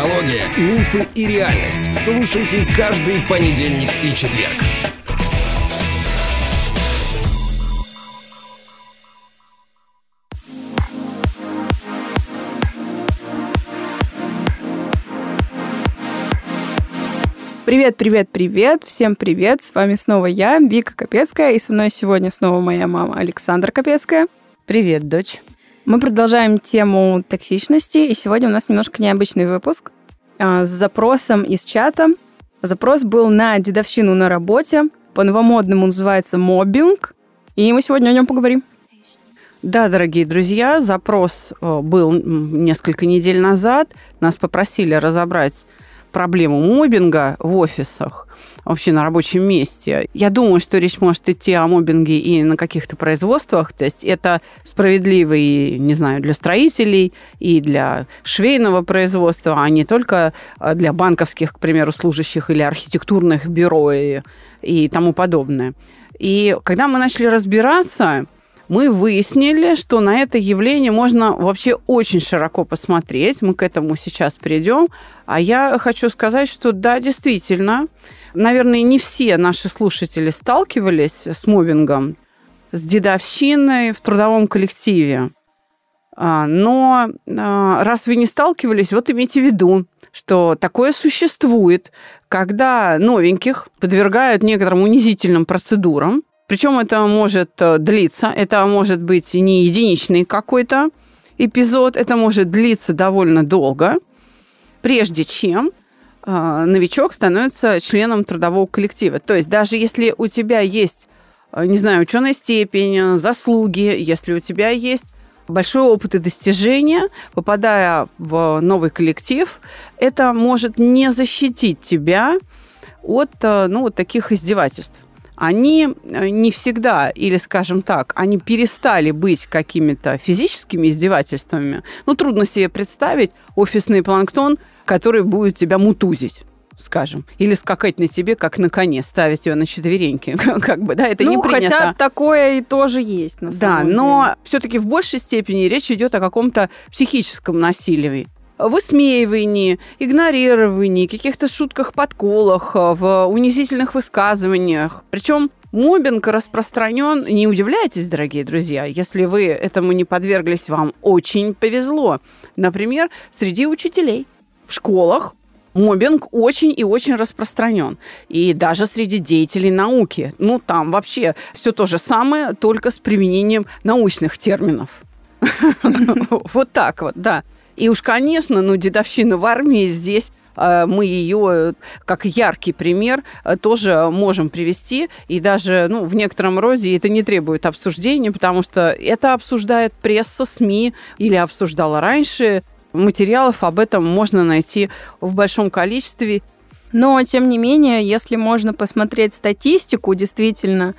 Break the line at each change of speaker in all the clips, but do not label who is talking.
Психология, мифы и реальность. Слушайте каждый понедельник и четверг.
Привет, привет, привет, всем привет, с вами снова я, Вика Капецкая, и со мной сегодня снова моя мама Александра Капецкая.
Привет, дочь.
Мы продолжаем тему токсичности, и сегодня у нас немножко необычный выпуск а, с запросом из чата. Запрос был на дедовщину на работе, по-новомодному называется мобинг, и мы сегодня о нем поговорим.
Да, дорогие друзья, запрос э, был несколько недель назад. Нас попросили разобрать проблему мобинга в офисах, вообще на рабочем месте. Я думаю, что речь может идти о мобинге и на каких-то производствах. То есть это справедливо и, не знаю, для строителей, и для швейного производства, а не только э, для банковских, к примеру, служащих или архитектурных бюро и, и тому подобное. И когда мы начали разбираться, мы выяснили, что на это явление можно вообще очень широко посмотреть. Мы к этому сейчас придем. А я хочу сказать, что да, действительно, наверное, не все наши слушатели сталкивались с мобингом, с дедовщиной в трудовом коллективе. А, но а, раз вы не сталкивались, вот имейте в виду, что такое существует, когда новеньких подвергают некоторым унизительным процедурам, причем это может э, длиться, это может быть не единичный какой-то эпизод, это может длиться довольно долго, прежде чем э, новичок становится членом трудового коллектива. То есть даже если у тебя есть, э, не знаю, ученая степень, заслуги, если у тебя есть большой опыт и достижения, попадая в новый коллектив, это может не защитить тебя от ну, вот таких издевательств они э, не всегда, или, скажем так, они перестали быть какими-то физическими издевательствами. Ну, трудно себе представить офисный планктон, который будет тебя мутузить скажем, или скакать на тебе, как на коне, ставить ее на четвереньки, как бы, да, это
ну,
не принято.
хотя такое и тоже есть, на
самом
Да,
но все-таки в большей степени речь идет о каком-то психическом насилии высмеивании, игнорировании, каких-то шутках, подколах, в унизительных высказываниях. Причем Мобинг распространен. Не удивляйтесь, дорогие друзья, если вы этому не подверглись, вам очень повезло. Например, среди учителей в школах Мобинг очень и очень распространен. И даже среди деятелей науки. Ну, там вообще все то же самое, только с применением научных терминов. Вот так вот, да. И уж, конечно, ну, дедовщина в армии здесь э, мы ее как яркий пример э, тоже можем привести. И даже ну, в некотором роде это не требует обсуждения, потому что это обсуждает пресса, СМИ или обсуждала раньше. Материалов об этом можно найти в большом количестве.
Но, тем не менее, если можно посмотреть статистику, действительно,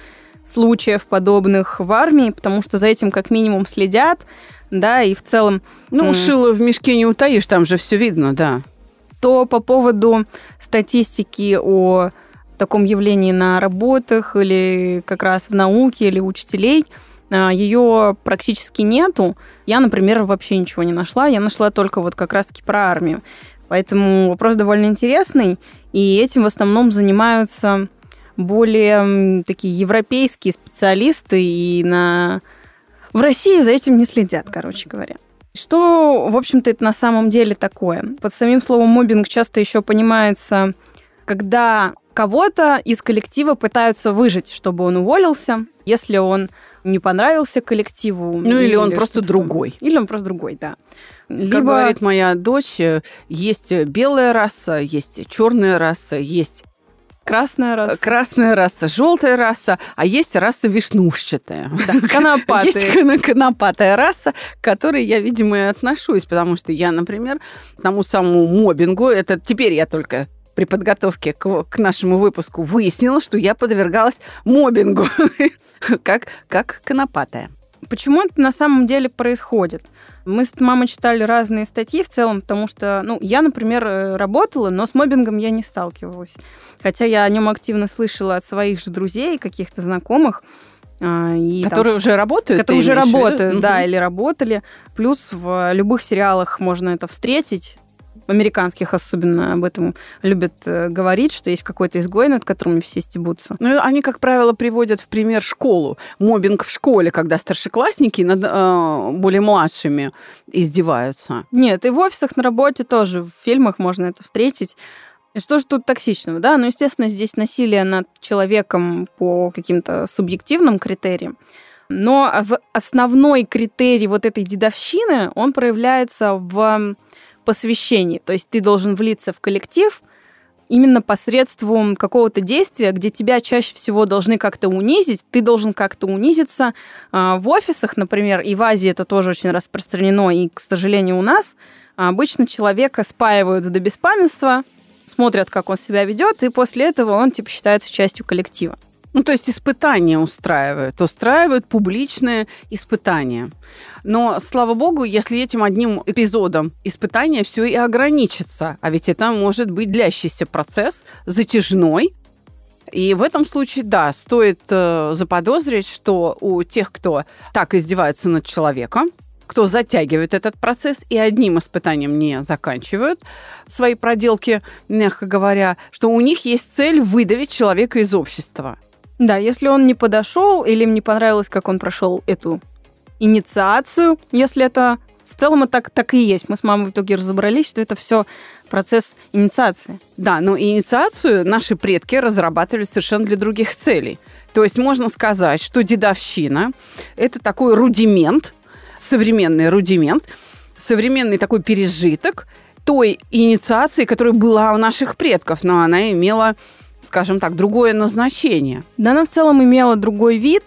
случаев подобных в армии, потому что за этим как минимум следят, да, и в целом...
Ну, шило в мешке не утаишь, там же все видно, да.
То по поводу статистики о таком явлении на работах или как раз в науке или учителей, а, ее практически нету. Я, например, вообще ничего не нашла. Я нашла только вот как раз-таки про армию. Поэтому вопрос довольно интересный, и этим в основном занимаются более такие европейские специалисты, и на в России за этим не следят, короче говоря. Что, в общем-то, это на самом деле такое? Под самим словом мобинг часто еще понимается, когда кого-то из коллектива пытаются выжить, чтобы он уволился, если он не понравился коллективу.
Ну или, или он просто другой.
Или он просто другой, да.
Либо... Как говорит моя дочь, есть белая раса, есть черная раса, есть
Красная раса.
Красная раса, желтая раса, а есть раса вишнушчатая.
Да, конопатая.
Есть конопатая раса, к которой я, видимо, и отношусь, потому что я, например, тому самому мобингу, это теперь я только при подготовке к, к нашему выпуску выяснила, что я подвергалась мобингу, как, как конопатая.
Почему это на самом деле происходит? Мы с мамой читали разные статьи в целом, потому что, ну, я, например, э, работала, но с мобингом я не сталкивалась. Хотя я о нем активно слышала от своих же друзей, каких-то знакомых.
А, и которые там, уже работают?
Которые уже работают, да, угу. или работали. Плюс в любых сериалах можно это встретить. Американских особенно об этом любят э, говорить, что есть какой-то изгой, над которым все стебутся.
Ну, они, как правило, приводят в пример школу. Мобинг в школе, когда старшеклассники над э, более младшими издеваются.
Нет, и в офисах на работе тоже, в фильмах можно это встретить. И что же тут токсичного, да? Ну, естественно, здесь насилие над человеком по каким-то субъективным критериям. Но основной критерий вот этой дедовщины, он проявляется в посвящении. То есть ты должен влиться в коллектив именно посредством какого-то действия, где тебя чаще всего должны как-то унизить, ты должен как-то унизиться. А, в офисах, например, и в Азии это тоже очень распространено, и, к сожалению, у нас обычно человека спаивают до беспамятства, смотрят, как он себя ведет, и после этого он типа считается частью коллектива.
Ну, то есть испытания устраивают, устраивают публичные испытания. Но, слава богу, если этим одним эпизодом испытания все и ограничится, а ведь это может быть длящийся процесс, затяжной, и в этом случае, да, стоит э, заподозрить, что у тех, кто так издевается над человеком, кто затягивает этот процесс и одним испытанием не заканчивают свои проделки, мягко говоря, что у них есть цель выдавить человека из общества.
Да, если он не подошел или им не понравилось, как он прошел эту инициацию, если это в целом это так, так и есть. Мы с мамой в итоге разобрались, что это все процесс инициации.
Да, но инициацию наши предки разрабатывали совершенно для других целей. То есть можно сказать, что дедовщина – это такой рудимент, современный рудимент, современный такой пережиток той инициации, которая была у наших предков, но она имела скажем так, другое назначение.
Да, она в целом имела другой вид.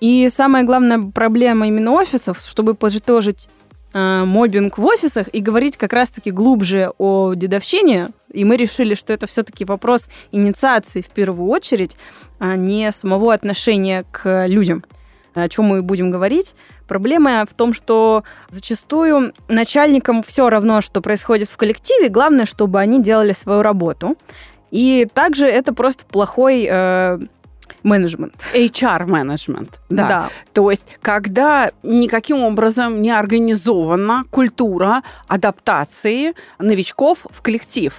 И самая главная проблема именно офисов, чтобы подытожить э, мобинг в офисах и говорить как раз-таки глубже о дедовщине, и мы решили, что это все-таки вопрос инициации в первую очередь, а не самого отношения к людям. О чем мы будем говорить? Проблема в том, что зачастую начальникам все равно, что происходит в коллективе, главное, чтобы они делали свою работу. И также это просто плохой э, менеджмент.
HR-менеджмент, да. да. То есть, когда никаким образом не организована культура адаптации новичков в коллектив.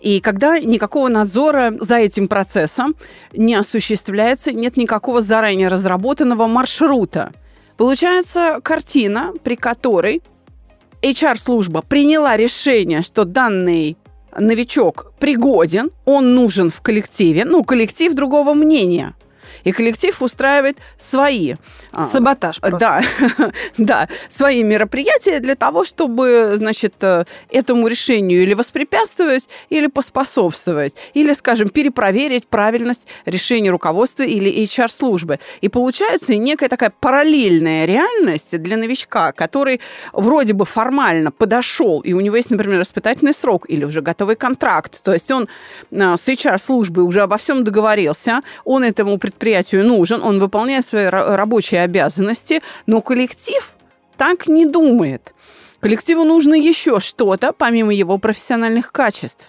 И когда никакого надзора за этим процессом не осуществляется, нет никакого заранее разработанного маршрута. Получается картина, при которой HR-служба приняла решение, что данный новичок пригоден, он нужен в коллективе, ну, коллектив другого мнения – и коллектив устраивает свои...
А, Саботаж просто.
Да, да, свои мероприятия для того, чтобы, значит, э, этому решению или воспрепятствовать, или поспособствовать, или, скажем, перепроверить правильность решения руководства или HR-службы. И получается некая такая параллельная реальность для новичка, который вроде бы формально подошел, и у него есть, например, испытательный срок или уже готовый контракт, то есть он э, с HR-службой уже обо всем договорился, он этому предприятию предприятию нужен, он выполняет свои рабочие обязанности, но коллектив так не думает. Коллективу нужно еще что-то, помимо его профессиональных качеств.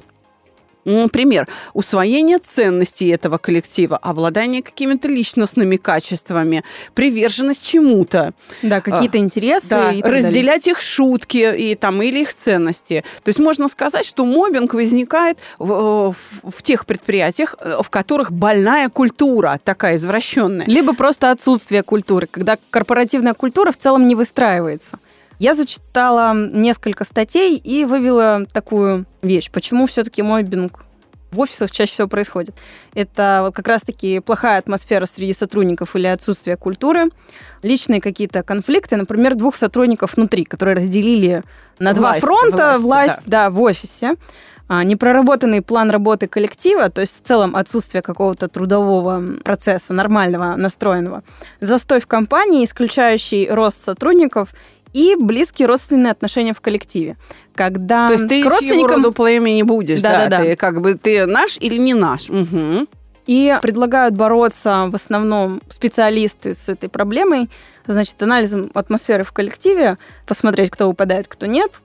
Например, усвоение ценностей этого коллектива, обладание какими-то личностными качествами, приверженность чему-то.
Да, какие-то а, интересы.
Да, и разделять далее. их шутки и, там, или их ценности. То есть можно сказать, что мобинг возникает в, в, в тех предприятиях, в которых больная культура такая извращенная.
Либо просто отсутствие культуры, когда корпоративная культура в целом не выстраивается. Я зачитала несколько статей и вывела такую вещь. Почему все-таки мобинг в офисах чаще всего происходит. Это вот как раз-таки плохая атмосфера среди сотрудников или отсутствие культуры, личные какие-то конфликты, например, двух сотрудников внутри, которые разделили на власть, два фронта власть, власть да. да, в офисе, а, непроработанный план работы коллектива, то есть в целом отсутствие какого-то трудового процесса нормального, настроенного, застой в компании, исключающий рост сотрудников и близкие родственные отношения в коллективе. Когда
То есть ты к родственникам... роду племя не будешь, да, да, да, Ты как бы ты наш или не наш. Угу.
И предлагают бороться в основном специалисты с этой проблемой, значит, анализом атмосферы в коллективе, посмотреть, кто выпадает, кто нет,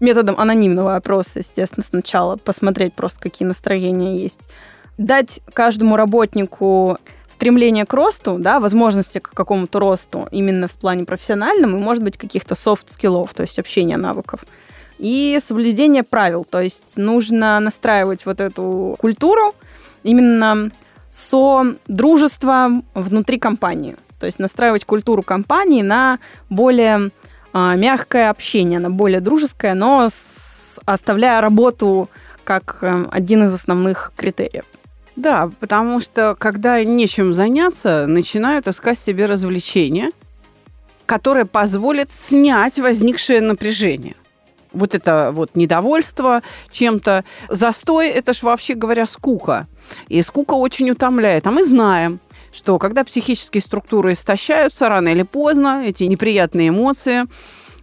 методом анонимного опроса, естественно, сначала посмотреть просто, какие настроения есть, дать каждому работнику стремление к росту, да, возможности к какому-то росту именно в плане профессиональном и, может быть, каких-то soft skill ов, то есть общения навыков. и соблюдение правил. То есть нужно настраивать вот эту культуру именно со дружества внутри компании. То есть настраивать культуру компании на более а, мягкое общение, на более дружеское, но оставляя работу как а, один из основных критериев.
Да, потому что когда нечем заняться, начинают искать себе развлечения, которое позволит снять возникшее напряжение. Вот это вот недовольство чем-то. Застой – это ж вообще говоря скука. И скука очень утомляет. А мы знаем, что когда психические структуры истощаются, рано или поздно эти неприятные эмоции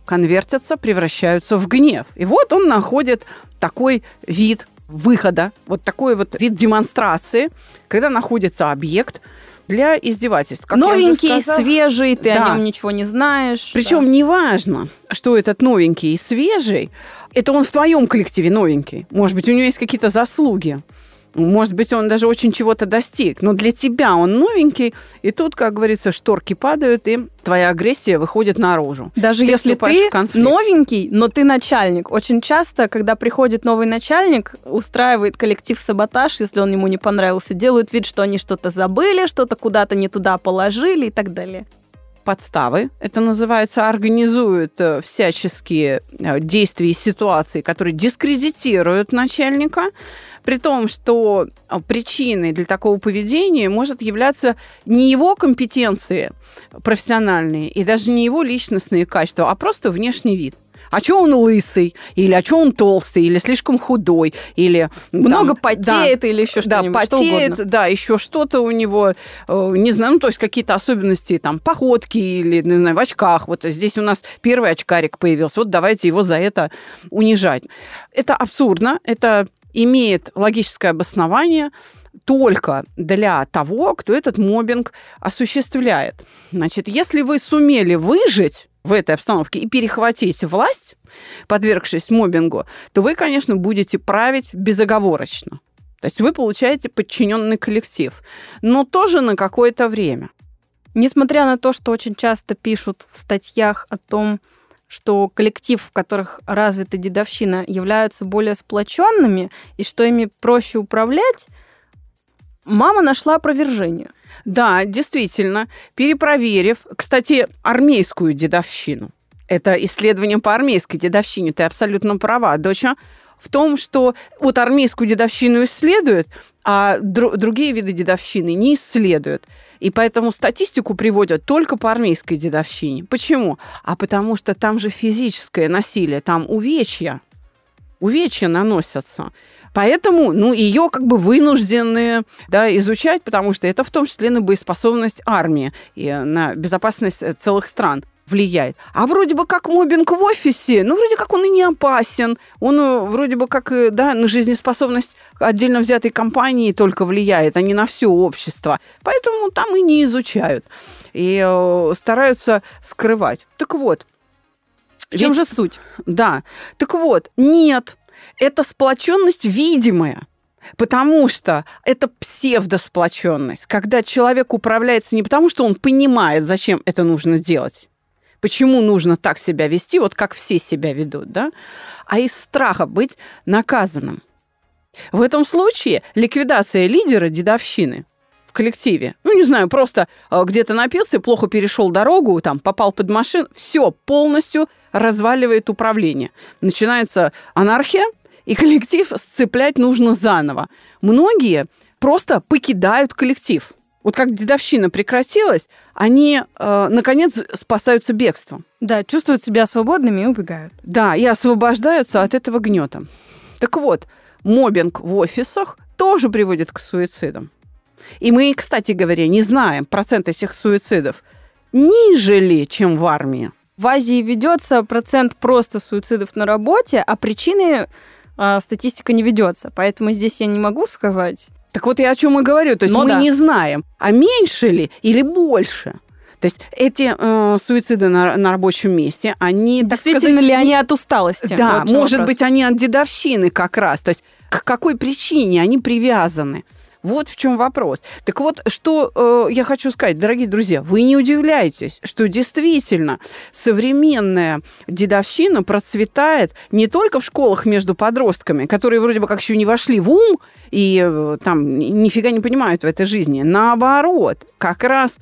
конвертятся, превращаются в гнев. И вот он находит такой вид выхода, вот такой вот вид демонстрации, когда находится объект для издевательств.
Как новенький, свежий, ты да. о нем ничего не знаешь.
Причем да. неважно, что этот новенький и свежий, это он в твоем коллективе новенький. Может быть, у него есть какие-то заслуги. Может быть, он даже очень чего-то достиг, но для тебя он новенький, и тут, как говорится, шторки падают, и твоя агрессия выходит наружу.
Даже ты если ты новенький, но ты начальник. Очень часто, когда приходит новый начальник, устраивает коллектив саботаж, если он ему не понравился, делают вид, что они что-то забыли, что-то куда-то не туда положили и так далее
подставы. Это называется, организуют э, всяческие э, действия и ситуации, которые дискредитируют начальника, при том, что э, причиной для такого поведения может являться не его компетенции профессиональные и даже не его личностные качества, а просто внешний вид а что он лысый, или а что он толстый, или слишком худой, или...
Много там, потеет да, или еще что-нибудь.
Да, потеет, что да, еще что-то у него, э, не знаю, ну, то есть какие-то особенности, там, походки или, не знаю, в очках. Вот здесь у нас первый очкарик появился, вот давайте его за это унижать. Это абсурдно, это имеет логическое обоснование, только для того, кто этот мобинг осуществляет. Значит, если вы сумели выжить в этой обстановке и перехватить власть, подвергшись мобингу, то вы, конечно, будете править безоговорочно. То есть вы получаете подчиненный коллектив, но тоже на какое-то время.
Несмотря на то, что очень часто пишут в статьях о том, что коллектив, в которых развита дедовщина, являются более сплоченными и что ими проще управлять, мама нашла опровержение.
Да, действительно, перепроверив, кстати, армейскую дедовщину. Это исследование по армейской дедовщине. Ты абсолютно права, доча. В том, что вот армейскую дедовщину исследуют, а дру- другие виды дедовщины не исследуют. И поэтому статистику приводят только по армейской дедовщине. Почему? А потому что там же физическое насилие, там увечья. Увечья наносятся. Поэтому, ну, ее как бы вынуждены да, изучать, потому что это в том числе на боеспособность армии и на безопасность э, целых стран влияет. А вроде бы как мобинг в офисе, ну, вроде как он и не опасен. Он э, вроде бы как, да, на жизнеспособность отдельно взятой компании только влияет, а не на все общество. Поэтому там и не изучают. И э, стараются скрывать. Так вот.
В чем ведь, же суть?
Да. Так вот, нет, это сплоченность видимая. Потому что это псевдосплоченность, когда человек управляется не потому, что он понимает, зачем это нужно делать, почему нужно так себя вести, вот как все себя ведут, да, а из страха быть наказанным. В этом случае ликвидация лидера дедовщины в коллективе, ну, не знаю, просто э, где-то напился, плохо перешел дорогу, там, попал под машину, все полностью разваливает управление. Начинается анархия, и коллектив сцеплять нужно заново. Многие просто покидают коллектив. Вот как дедовщина прекратилась, они, э, наконец, спасаются бегством.
Да, чувствуют себя свободными и убегают.
Да, и освобождаются от этого гнета. Так вот, мобинг в офисах тоже приводит к суицидам. И мы, кстати говоря, не знаем процент этих суицидов ниже ли, чем в армии.
В Азии ведется процент просто суицидов на работе, а причины а, статистика не ведется. Поэтому здесь я не могу сказать.
Так вот я о чем и говорю. То есть Но мы да. не знаем, а меньше ли или больше. То есть эти э, суициды на, на рабочем месте, они...
Действительно сказать, ли они от усталости?
Да, вот может вопрос. быть, они от дедовщины как раз. То есть к какой причине они привязаны? Вот в чем вопрос. Так вот, что э, я хочу сказать, дорогие друзья, вы не удивляйтесь, что действительно современная дедовщина процветает не только в школах между подростками, которые вроде бы как еще не вошли в ум и э, там нифига не понимают в этой жизни. Наоборот, как раз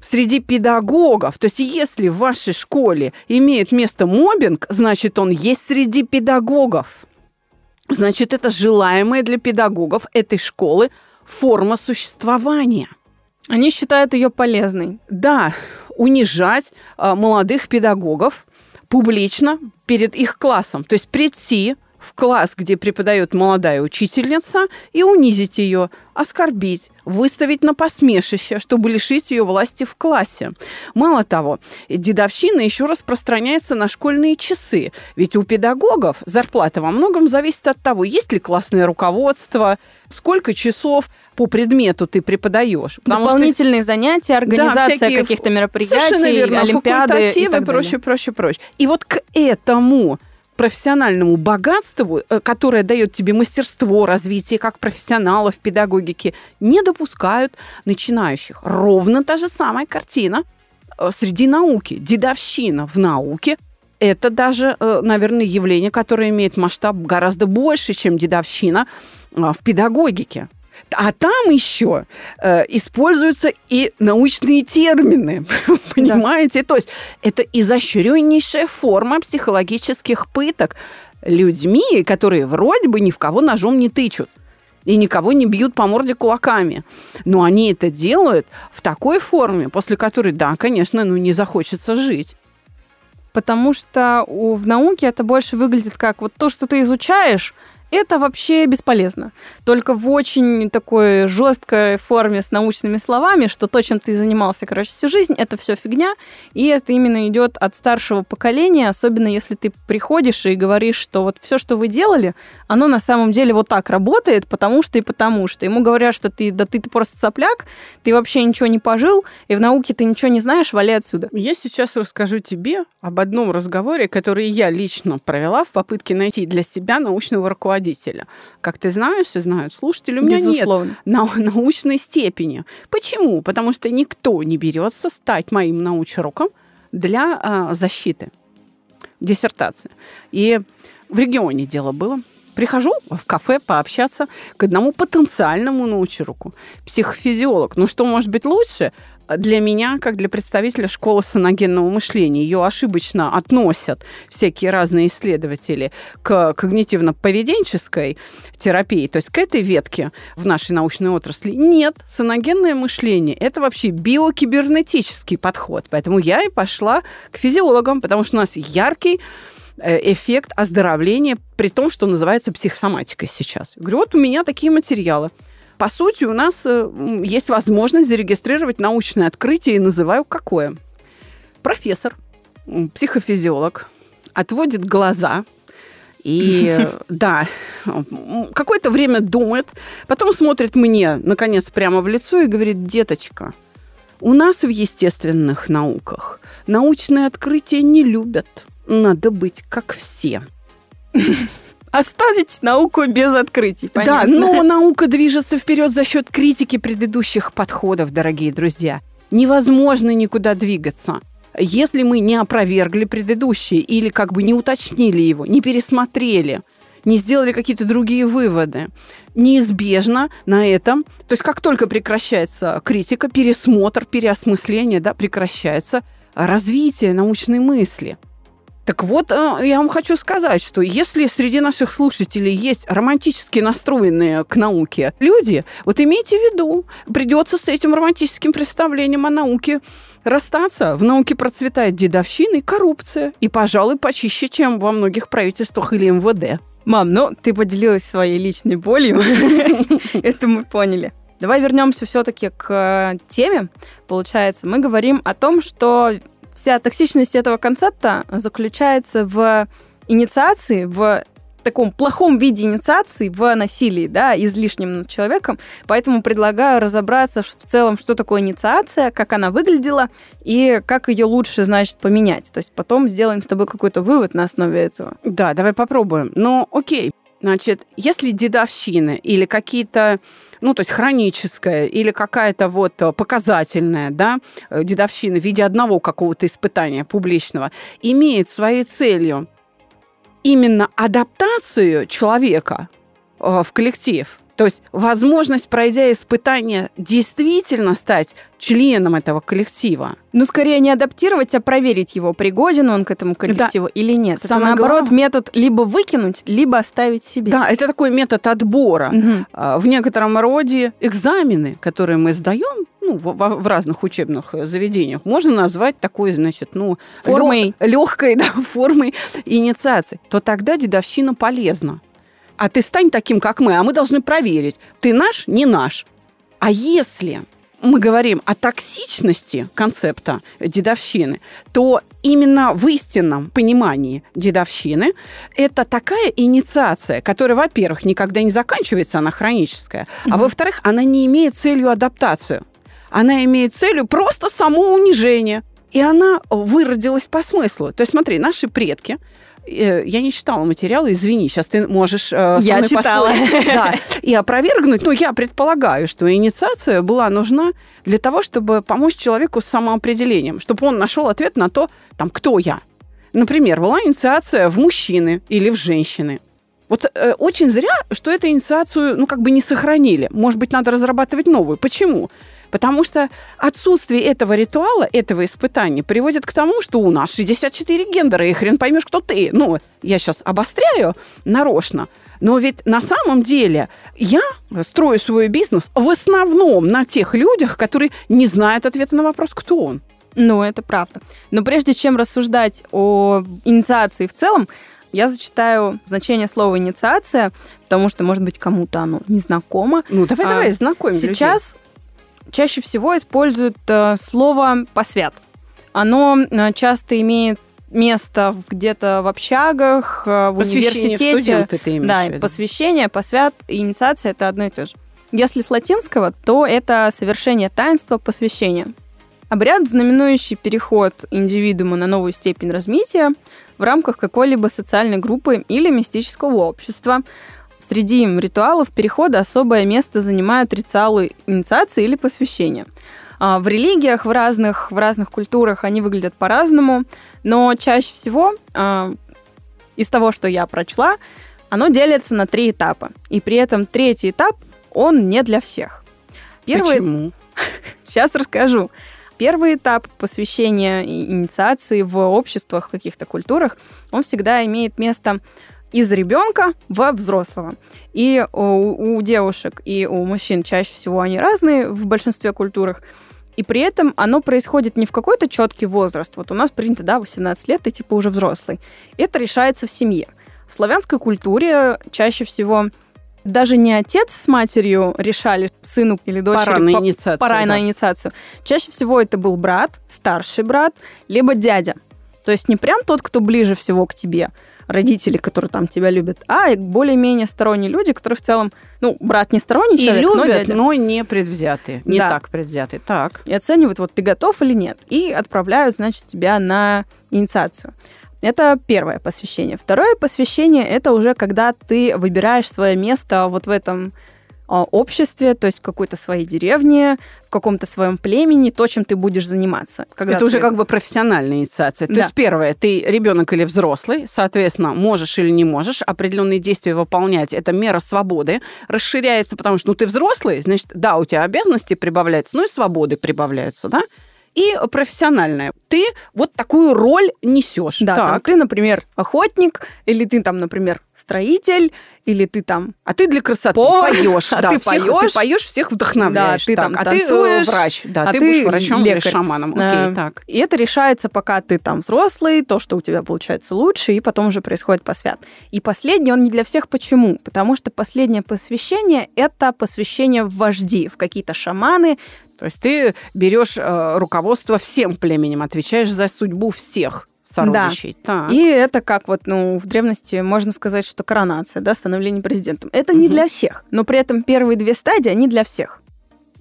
среди педагогов. То есть если в вашей школе имеет место мобинг, значит, он есть среди педагогов. Значит, это желаемая для педагогов этой школы форма существования.
Они считают ее полезной.
Да, унижать а, молодых педагогов публично перед их классом. То есть прийти в класс, где преподает молодая учительница, и унизить ее, оскорбить, выставить на посмешище, чтобы лишить ее власти в классе. Мало того, дедовщина еще распространяется на школьные часы. Ведь у педагогов зарплата во многом зависит от того, есть ли классное руководство, сколько часов по предмету ты преподаешь.
Дополнительные что... занятия, организация да, каких-то мероприятий, верно, олимпиады и так
прочее, прочее, прочее. И вот к этому профессиональному богатству, э, которое дает тебе мастерство, развитие как профессионала в педагогике, не допускают начинающих. Ровно та же самая картина э, среди науки. Дедовщина в науке – это даже, э, наверное, явление, которое имеет масштаб гораздо больше, чем дедовщина в педагогике. А там еще э, используются и научные термины, понимаете? Да. То есть это изощреннейшая форма психологических пыток людьми, которые вроде бы ни в кого ножом не тычут и никого не бьют по морде кулаками. Но они это делают в такой форме, после которой, да, конечно, ну не захочется жить.
Потому что в науке это больше выглядит как вот то, что ты изучаешь, это вообще бесполезно. Только в очень такой жесткой форме с научными словами, что то, чем ты занимался, короче, всю жизнь, это все фигня, и это именно идет от старшего поколения, особенно если ты приходишь и говоришь, что вот все, что вы делали, оно на самом деле вот так работает, потому что и потому что. Ему говорят, что ты, да ты, просто сопляк, ты вообще ничего не пожил, и в науке ты ничего не знаешь, вали отсюда.
Я сейчас расскажу тебе об одном разговоре, который я лично провела в попытке найти для себя научного руководителя руководителя. Как ты знаешь и знают слушатели, у меня Безусловно. нет на научной степени. Почему? Потому что никто не берется стать моим научруком для а, защиты диссертации. И в регионе дело было. Прихожу в кафе пообщаться к одному потенциальному научруку. Психофизиолог. Ну что может быть лучше? Для меня, как для представителя школы саногенного мышления, ее ошибочно относят всякие разные исследователи к когнитивно-поведенческой терапии, то есть к этой ветке в нашей научной отрасли. Нет, саногенное мышление – это вообще биокибернетический подход. Поэтому я и пошла к физиологам, потому что у нас яркий э, эффект оздоровления, при том, что называется психосоматикой сейчас. Говорю, вот у меня такие материалы – по сути, у нас э, есть возможность зарегистрировать научное открытие, и называю какое. Профессор, психофизиолог, отводит глаза, и да, какое-то время думает, потом смотрит мне, наконец, прямо в лицо и говорит, деточка, у нас в естественных науках научные открытия не любят. Надо быть как все.
Оставить науку без открытий.
Понятно? Да, но наука движется вперед за счет критики предыдущих подходов, дорогие друзья. Невозможно никуда двигаться. Если мы не опровергли предыдущие или как бы не уточнили его, не пересмотрели, не сделали какие-то другие выводы, неизбежно на этом, то есть как только прекращается критика, пересмотр, переосмысление, да, прекращается развитие научной мысли – так вот, э, я вам хочу сказать, что если среди наших слушателей есть романтически настроенные к науке люди, вот имейте в виду, придется с этим романтическим представлением о науке расстаться. В науке процветает дедовщина и коррупция. И, пожалуй, почище, чем во многих правительствах или МВД.
Мам, ну ты поделилась своей личной болью. Это мы поняли. Давай вернемся все-таки к теме. Получается, мы говорим о том, что вся токсичность этого концепта заключается в инициации, в таком плохом виде инициации в насилии, да, излишнем над человеком. Поэтому предлагаю разобраться в целом, что такое инициация, как она выглядела и как ее лучше, значит, поменять. То есть потом сделаем с тобой какой-то вывод на основе этого.
Да, давай попробуем. Ну, окей. Значит, если дедовщина или какие-то ну, то есть хроническая или какая-то вот э, показательная, да, э, дедовщина в виде одного какого-то испытания публичного, имеет своей целью именно адаптацию человека э, в коллектив – то есть возможность, пройдя испытание, действительно стать членом этого коллектива.
Ну, скорее не адаптировать, а проверить его, пригоден он к этому коллективу да. или нет. Самое Это, наоборот, главное... метод либо выкинуть, либо оставить себе.
Да, это такой метод отбора. Угу. В некотором роде экзамены, которые мы сдаем, ну, в, в разных учебных заведениях, можно назвать такой, значит, ну,
формой
легкой да, формой инициации, то тогда дедовщина полезна а ты стань таким, как мы, а мы должны проверить, ты наш, не наш. А если мы говорим о токсичности концепта дедовщины, то именно в истинном понимании дедовщины это такая инициация, которая, во-первых, никогда не заканчивается, она хроническая, mm-hmm. а во-вторых, она не имеет целью адаптацию. Она имеет целью просто самоунижение. И она выродилась по смыслу. То есть, смотри, наши предки – я не читала материалы, извини, сейчас ты можешь
э, Я читала.
Да, и опровергнуть. Но я предполагаю, что инициация была нужна для того, чтобы помочь человеку с самоопределением, чтобы он нашел ответ на то, там, кто я. Например, была инициация в мужчины или в женщины. Вот э, очень зря, что эту инициацию, ну, как бы не сохранили. Может быть, надо разрабатывать новую. Почему? Потому что отсутствие этого ритуала, этого испытания приводит к тому, что у нас 64 гендера, и хрен поймешь, кто ты. Ну, я сейчас обостряю нарочно. Но ведь на самом деле я строю свой бизнес в основном на тех людях, которые не знают ответа на вопрос, кто он.
Ну, это правда. Но прежде чем рассуждать о инициации в целом, я зачитаю значение слова инициация, потому что, может быть, кому-то оно незнакомо.
Ну, давай, а, давай, знакомим
Сейчас чаще всего используют э, слово «посвят». Оно э, часто имеет место где-то в общагах, э, в университете.
Студенты ты имеешь
да, посвящение, посвят инициация – это одно и то же. Если с латинского, то это совершение таинства, посвящения. Обряд, знаменующий переход индивидуума на новую степень развития в рамках какой-либо социальной группы или мистического общества, Среди ритуалов перехода особое место занимают ритуалы инициации или посвящения. А, в религиях, в разных, в разных культурах они выглядят по-разному, но чаще всего а, из того, что я прочла, оно делится на три этапа. И при этом третий этап, он не для всех.
Первый... Почему?
Сейчас расскажу. Первый этап посвящения инициации в обществах, в каких-то культурах, он всегда имеет место из ребенка в взрослого. И у, у девушек и у мужчин чаще всего они разные в большинстве культурах. И при этом оно происходит не в какой-то четкий возраст. Вот у нас принято, да, 18 лет, ты типа уже взрослый. Это решается в семье. В славянской культуре чаще всего даже не отец с матерью решали сыну или дочери
пора на инициацию.
Пора да. на инициацию. Чаще всего это был брат, старший брат, либо дядя. То есть не прям тот, кто ближе всего к тебе, родители, которые там тебя любят, а более-менее сторонние люди, которые в целом, ну, брат не сторонний
и
человек,
любят,
но, дядя.
но не предвзятые, не да. так предвзятые. Так.
И оценивают, вот ты готов или нет, и отправляют, значит, тебя на инициацию. Это первое посвящение. Второе посвящение – это уже когда ты выбираешь свое место вот в этом обществе, то есть в какой-то своей деревне, в каком-то своем племени, то, чем ты будешь заниматься.
Когда это ты... уже как бы профессиональная инициация. Да. То есть первое, ты ребенок или взрослый, соответственно, можешь или не можешь определенные действия выполнять. Это мера свободы расширяется, потому что ну, ты взрослый, значит, да, у тебя обязанности прибавляются, ну и свободы прибавляются, да? и профессиональная. Ты вот такую роль несешь.
Да, так. Там, ты, например, охотник, или ты там, например, строитель, или ты там...
А ты для красоты поешь,
а
да,
ты
поешь,
ты
поешь, всех вдохновляешь.
Да, ты
так,
там
а
танцуешь,
ты врач, да,
а
ты,
ты
будешь врачом
лекарь.
или шаманом. Окей, так.
И это решается, пока ты там взрослый, то, что у тебя получается лучше, и потом уже происходит посвят. И последний, он не для всех. Почему? Потому что последнее посвящение – это посвящение в вожди, в какие-то шаманы,
то есть ты берешь э, руководство всем племенем, отвечаешь за судьбу всех сородичей.
Да. И это как вот, ну, в древности можно сказать, что коронация, да, становление президентом. Это угу. не для всех, но при этом первые две стадии, они для всех.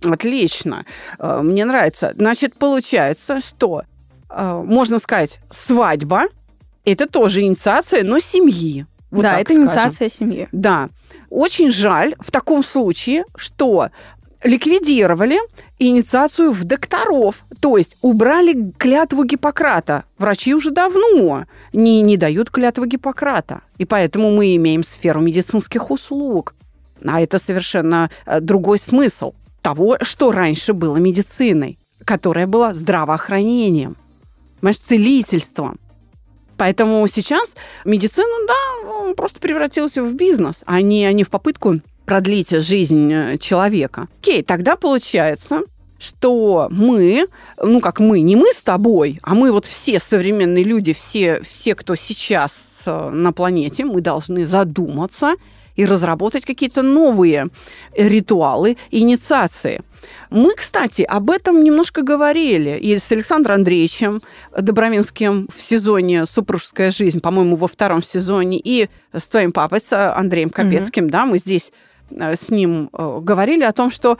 Отлично. Э, мне нравится. Значит, получается, что, э, можно сказать, свадьба – это тоже инициация, но семьи.
Вот да, это скажем. инициация семьи.
Да. очень жаль в таком случае, что ликвидировали инициацию в докторов, то есть убрали клятву Гиппократа. Врачи уже давно не, не дают клятву Гиппократа, и поэтому мы имеем сферу медицинских услуг. А это совершенно э, другой смысл того, что раньше было медициной, которая была здравоохранением, понимаешь, целительством. Поэтому сейчас медицина, да, просто превратилась в бизнес, а не, а не в попытку продлить жизнь э, человека. Окей, тогда получается, что мы, ну как мы, не мы с тобой, а мы вот все современные люди, все, все кто сейчас э, на планете, мы должны задуматься и разработать какие-то новые ритуалы, инициации. Мы, кстати, об этом немножко говорили и с Александром Андреевичем Добровинским в сезоне «Супружеская жизнь», по-моему, во втором сезоне, и с твоим папой, с Андреем Капецким, mm-hmm. да, мы здесь э, с ним э, говорили о том, что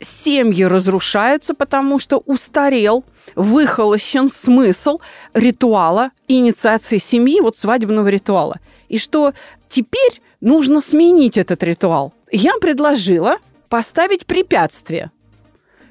семьи разрушаются, потому что устарел, выхолощен смысл ритуала инициации семьи, вот свадебного ритуала. И что теперь нужно сменить этот ритуал. Я предложила поставить препятствие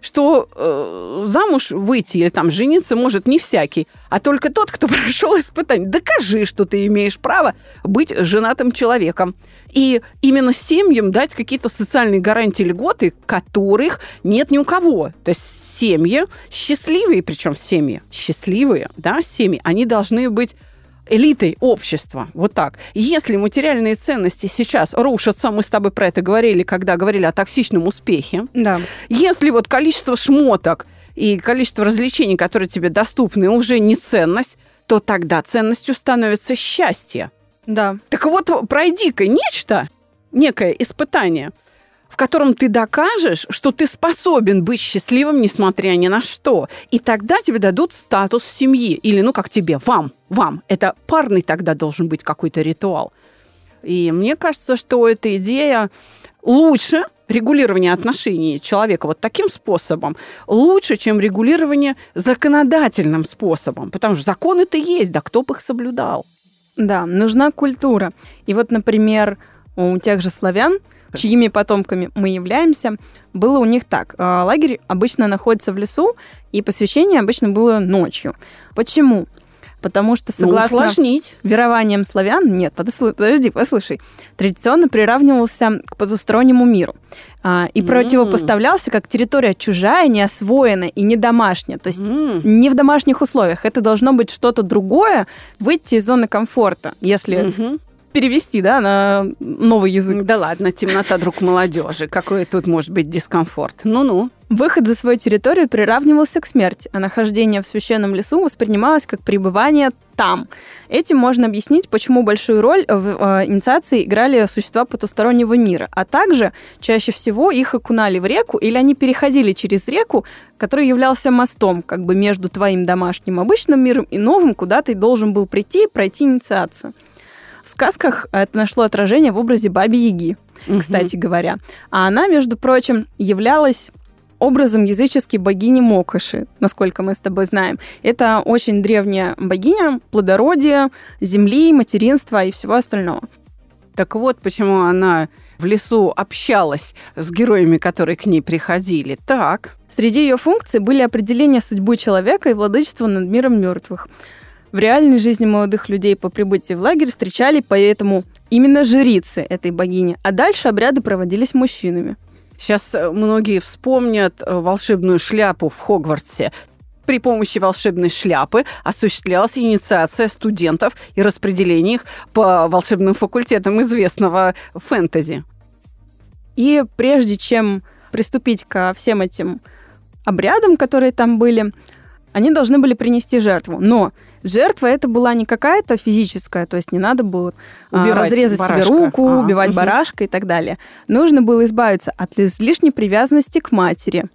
что э, замуж выйти или там жениться может не всякий, а только тот, кто прошел испытание. Докажи, что ты имеешь право быть женатым человеком. И именно семьям дать какие-то социальные гарантии льготы, которых нет ни у кого. То есть семьи счастливые, причем семьи счастливые, да, семьи, они должны быть элитой общества. Вот так. Если материальные ценности сейчас рушатся, мы с тобой про это говорили, когда говорили о токсичном успехе.
Да.
Если вот количество шмоток и количество развлечений, которые тебе доступны, уже не ценность, то тогда ценностью становится счастье.
Да.
Так вот, пройди-ка нечто, некое испытание – котором ты докажешь, что ты способен быть счастливым, несмотря ни на что. И тогда тебе дадут статус семьи. Или, ну, как тебе, вам, вам. Это парный тогда должен быть какой-то ритуал. И мне кажется, что эта идея лучше регулирование отношений человека вот таким способом лучше, чем регулирование законодательным способом. Потому что законы-то есть, да кто бы их соблюдал?
Да, нужна культура. И вот, например, у тех же славян – чьими потомками мы являемся, было у них так. А, лагерь обычно находится в лесу, и посвящение обычно было ночью. Почему? Потому что ну, согласно ну, верованиям славян, нет, подожди, послушай, традиционно приравнивался к потустороннему миру а, и mm. противопоставлялся как территория чужая, неосвоенная и не домашняя. То есть mm. не в домашних условиях. Это должно быть что-то другое, выйти из зоны комфорта, если mm-hmm перевести, да, на новый язык.
Да ладно, темнота друг молодежи. Какой тут может быть дискомфорт? Ну-ну.
Выход за свою территорию приравнивался к смерти, а нахождение в священном лесу воспринималось как пребывание там. Этим можно объяснить, почему большую роль в э, инициации играли существа потустороннего мира, а также чаще всего их окунали в реку или они переходили через реку, который являлся мостом как бы между твоим домашним обычным миром и новым, куда ты должен был прийти и пройти инициацию. В сказках это нашло отражение в образе Баби Яги, угу. кстати говоря. А она, между прочим, являлась образом языческой богини Мокоши, насколько мы с тобой знаем. Это очень древняя богиня плодородия, земли, материнства и всего остального.
Так вот, почему она в лесу общалась с героями, которые к ней приходили. Так.
Среди ее функций были определение судьбы человека и владычество над миром мертвых. В реальной жизни молодых людей по прибытии в лагерь встречали поэтому именно жрицы этой богини, а дальше обряды проводились мужчинами.
Сейчас э, многие вспомнят э, волшебную шляпу в Хогвартсе. При помощи волшебной шляпы осуществлялась инициация студентов и распределение их по волшебным факультетам известного фэнтези.
И прежде чем приступить ко всем этим обрядам, которые там были, они должны были принести жертву. Но Жертва это была не какая-то физическая, то есть не надо было а, убивать разрезать барашка. себе руку, а, убивать угу. барашка и так далее. Нужно было избавиться от излишней привязанности к матери.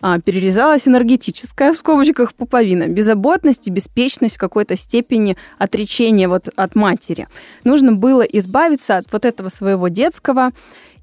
А, перерезалась энергетическая, в скобочках, пуповина, беззаботность и беспечность в какой-то степени отречения вот от матери. Нужно было избавиться от вот этого своего детского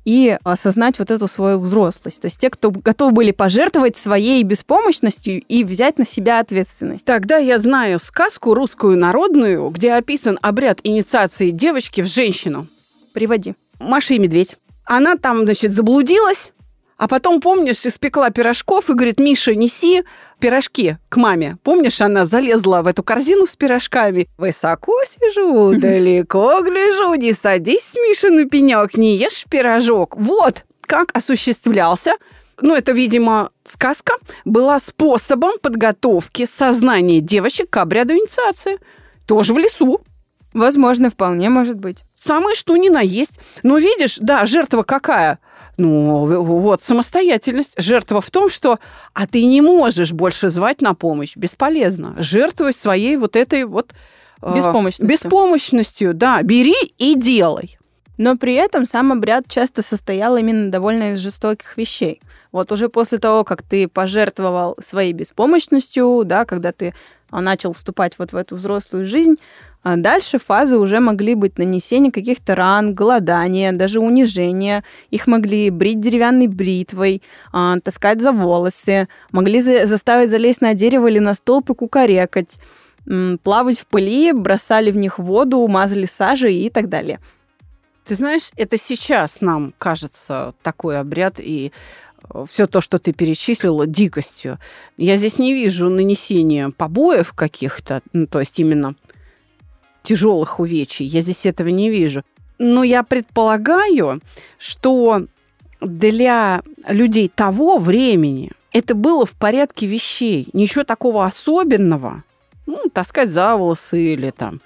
и осознать вот эту свою взрослость. То есть те, кто готовы были пожертвовать своей беспомощностью и взять на себя ответственность.
Тогда я знаю сказку русскую народную, где описан обряд инициации девочки в женщину.
Приводи.
Маша и медведь. Она там, значит, заблудилась, а потом, помнишь, испекла пирожков и говорит, Миша, неси пирожки к маме. Помнишь, она залезла в эту корзину с пирожками. Высоко сижу, далеко гляжу, не садись, Миша, на пенек, не ешь пирожок. Вот как осуществлялся ну, это, видимо, сказка, была способом подготовки сознания девочек к обряду инициации. Тоже в лесу.
Возможно, вполне может быть.
Самое что ни на есть. Но видишь, да, жертва какая? Ну, вот, самостоятельность. Жертва в том, что а ты не можешь больше звать на помощь. Бесполезно. Жертвуй своей вот этой вот...
Э, беспомощностью.
Беспомощностью, да. Бери и делай.
Но при этом сам обряд часто состоял именно довольно из жестоких вещей. Вот уже после того, как ты пожертвовал своей беспомощностью, да, когда ты а, начал вступать вот в эту взрослую жизнь, а дальше фазы уже могли быть нанесение каких-то ран, голодания, даже унижения. Их могли брить деревянной бритвой, а, таскать за волосы, могли заставить залезть на дерево или на столб и кукарекать, плавать в пыли, бросали в них воду, мазали сажей и так далее.
Ты знаешь, это сейчас нам кажется такой обряд, и все то, что ты перечислила, дикостью. Я здесь не вижу нанесения побоев каких-то, ну, то есть именно тяжелых увечий. Я здесь этого не вижу. Но я предполагаю, что для людей того времени это было в порядке вещей. Ничего такого особенного. Ну, таскать за волосы или там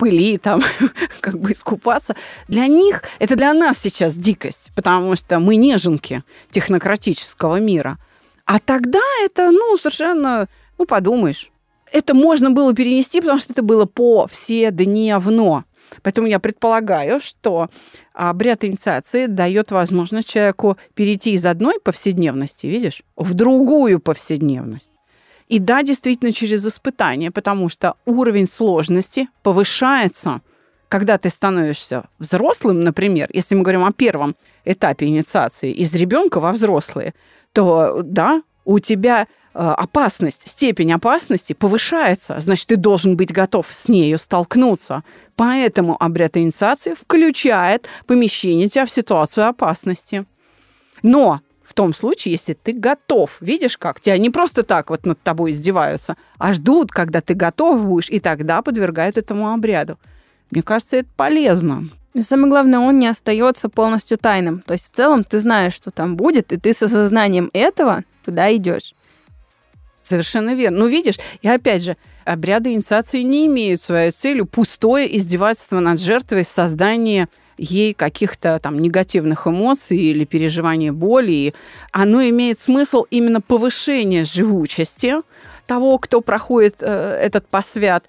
пыли там как бы искупаться. Для них, это для нас сейчас дикость, потому что мы неженки технократического мира. А тогда это, ну, совершенно, ну, подумаешь, это можно было перенести, потому что это было повседневно. Поэтому я предполагаю, что обряд инициации дает возможность человеку перейти из одной повседневности, видишь, в другую повседневность. И да, действительно, через испытание, потому что уровень сложности повышается, когда ты становишься взрослым, например, если мы говорим о первом этапе инициации из ребенка во взрослые, то да, у тебя Э, опасность, степень опасности повышается, значит, ты должен быть готов с нею столкнуться. Поэтому обряд инициации включает помещение тебя в ситуацию опасности. Но в том случае, если ты готов, видишь как, тебя не просто так вот над тобой издеваются, а ждут, когда ты готов будешь, и тогда подвергают этому обряду. Мне кажется, это полезно.
И самое главное, он не остается полностью тайным. То есть в целом ты знаешь, что там будет, и ты с осознанием этого туда идешь.
Совершенно верно. Ну, видишь, и опять же, обряды инициации не имеют своей целью пустое издевательство над жертвой, создание ей каких-то там негативных эмоций или переживания боли. И оно имеет смысл именно повышения живучести того, кто проходит э, этот посвят,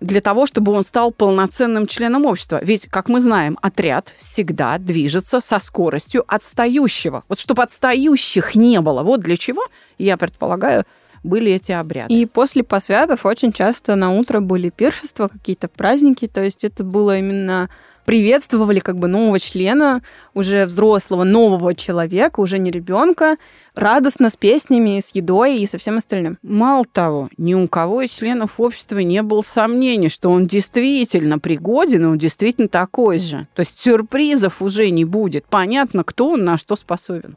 для того, чтобы он стал полноценным членом общества. Ведь, как мы знаем, отряд всегда движется со скоростью отстающего. Вот чтобы отстающих не было. Вот для чего, я предполагаю, были эти обряды.
И после посвятов очень часто на утро были пиршества, какие-то праздники, то есть это было именно приветствовали как бы нового члена, уже взрослого, нового человека, уже не ребенка, радостно с песнями, с едой и со всем остальным.
Мало того, ни у кого из членов общества не было сомнений, что он действительно пригоден, и он действительно такой же. То есть сюрпризов уже не будет. Понятно, кто он на что способен.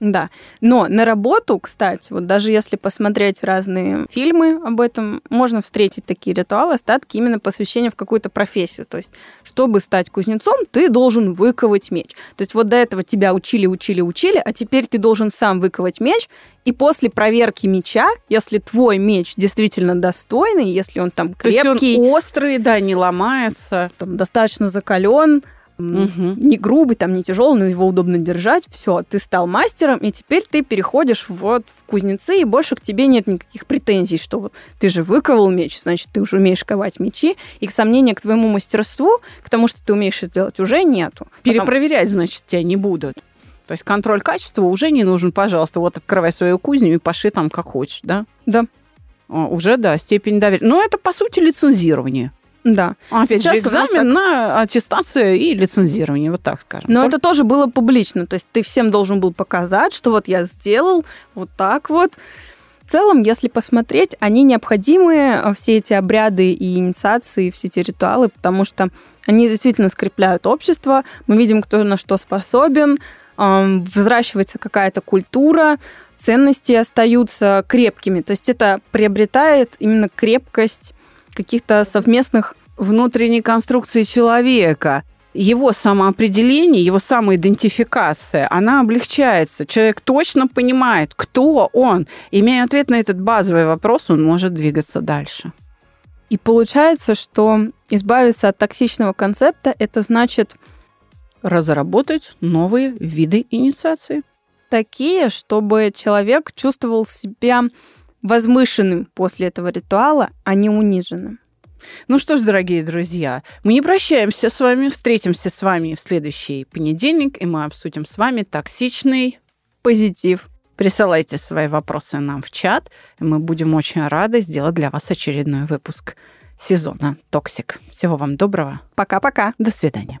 Да. Но на работу, кстати, вот даже если посмотреть разные фильмы об этом, можно встретить такие ритуалы, остатки именно посвящения в какую-то профессию. То есть, чтобы стать кузнецом, ты должен выковать меч. То есть вот до этого тебя учили, учили, учили, а теперь ты должен сам выковать меч, и после проверки меча, если твой меч действительно достойный, если он там крепкий... То
есть он острый, да, не ломается.
Там достаточно закален, угу. не грубый, там, не тяжелый, но его удобно держать. Все, ты стал мастером, и теперь ты переходишь вот в кузнецы, и больше к тебе нет никаких претензий, что ты же выковал меч, значит, ты уже умеешь ковать мечи, и к сомнения к твоему мастерству, к тому, что ты умеешь это делать, уже нету.
Перепроверять, значит, тебя не будут. То есть контроль качества уже не нужен, пожалуйста. Вот открывай свою кузню и поши там как хочешь, да?
Да.
Уже, да, степень доверия. Но это, по сути, лицензирование.
Да.
А опять Сейчас же, экзамен так... на аттестацию и лицензирование, вот так скажем.
Но Только... это тоже было публично, то есть ты всем должен был показать, что вот я сделал вот так вот. В целом, если посмотреть, они необходимы, а, все эти обряды и инициации, все эти ритуалы, потому что Они действительно скрепляют общество. Мы видим, кто на что способен. Взращивается какая-то культура, ценности остаются крепкими. То есть это приобретает именно крепкость каких-то совместных
внутренней конструкции человека его самоопределение, его самоидентификация, она облегчается. Человек точно понимает, кто он. Имея ответ на этот базовый вопрос, он может двигаться дальше.
И получается, что избавиться от токсичного концепта – это значит
разработать новые виды инициации.
Такие, чтобы человек чувствовал себя возвышенным после этого ритуала, а не униженным.
Ну что ж, дорогие друзья, мы не прощаемся с вами, встретимся с вами в следующий понедельник, и мы обсудим с вами токсичный
позитив.
Присылайте свои вопросы нам в чат, и мы будем очень рады сделать для вас очередной выпуск сезона «Toxic». Всего вам доброго.
Пока-пока.
До свидания.